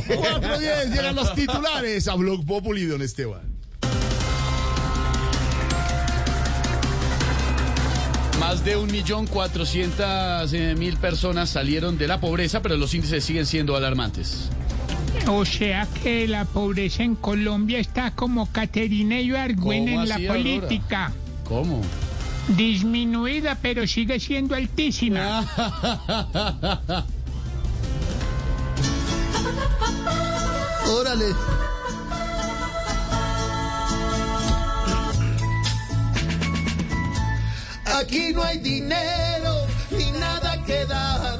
4.10 llegan los titulares a Blog Populi, don Esteban. Más de 1.400.000 personas salieron de la pobreza, pero los índices siguen siendo alarmantes. O sea que la pobreza en Colombia está como Caterina Ibargüen ¿Cómo en la Aurora? política. ¿Cómo? Disminuida, pero sigue siendo altísima. Órale. Aquí no hay dinero ni nada que dar.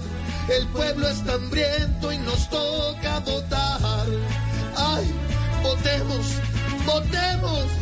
El pueblo está hambriento y nos toca votar. Ay, votemos, votemos.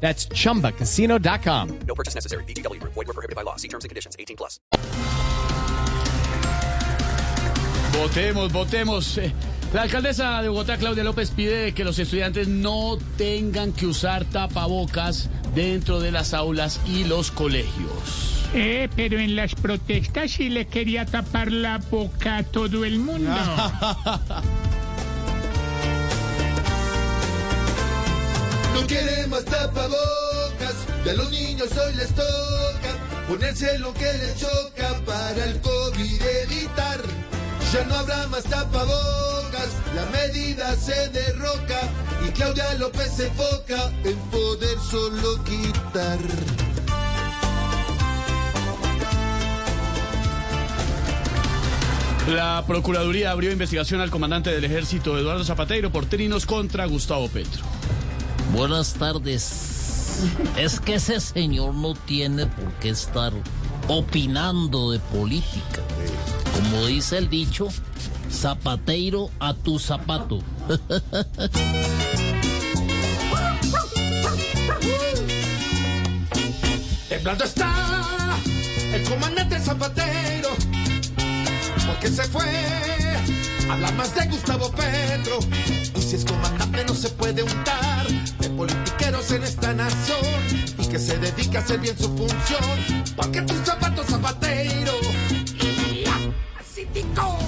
That's chumbacasino.com. No purchase necessary. VGW Group. Void were prohibited by law. See terms and conditions. 18 plus. Votemos, votemos. Eh, La alcaldesa de Bogotá, Claudia López, pide que los estudiantes no tengan que usar tapabocas dentro de las aulas y los colegios. Eh, pero en las protestas sí le quería tapar la boca a todo el mundo. No quiere más tapabocas, y a los niños hoy les toca ponerse lo que les choca para el COVID evitar. Ya no habrá más tapabocas, la medida se derroca y Claudia López se enfoca en poder solo quitar. La Procuraduría abrió investigación al comandante del ejército, Eduardo Zapatero, por trinos contra Gustavo Petro. Buenas tardes. Es que ese señor no tiene por qué estar opinando de política. Como dice el dicho, zapateiro a tu zapato. Temblando está el comandante Zapatero, porque se fue. Habla más de Gustavo Petro. Y si es comandante no se puede de en esta nación. Y que se dedica a hacer bien su función. Porque tus zapatos Zapatero. Así tico.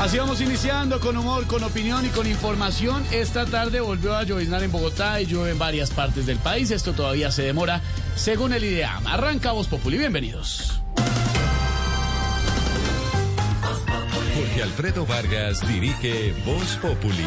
Así vamos iniciando con humor, con opinión y con información. Esta tarde volvió a lloviznar en Bogotá y llueve en varias partes del país. Esto todavía se demora según el IDEAM. Arranca Voz Populi, bienvenidos. Jorge Alfredo Vargas dirige Voz Populi.